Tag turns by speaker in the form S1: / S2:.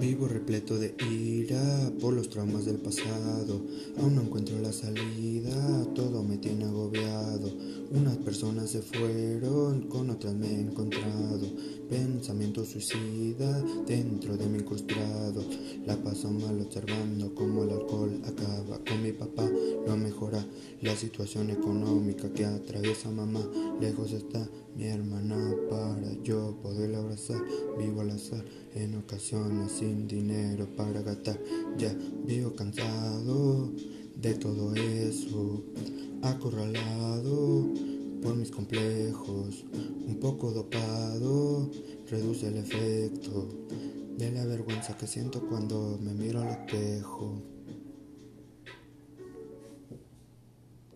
S1: Vivo repleto de ira por los traumas del pasado. Aún no encuentro la salida, todo me tiene agobiado. Unas personas se fueron, con otras me he encontrado. Suicida dentro de mi incrustado. La paso mal observando cómo el alcohol acaba con mi papá. Lo mejora la situación económica que atraviesa mamá. Lejos está mi hermana para yo poder abrazar. Vivo al azar en ocasiones sin dinero para gastar. Ya vivo cansado de todo eso, acorralado por mis complejos, un poco dopado, reduce el efecto de la vergüenza que siento cuando me miro al espejo.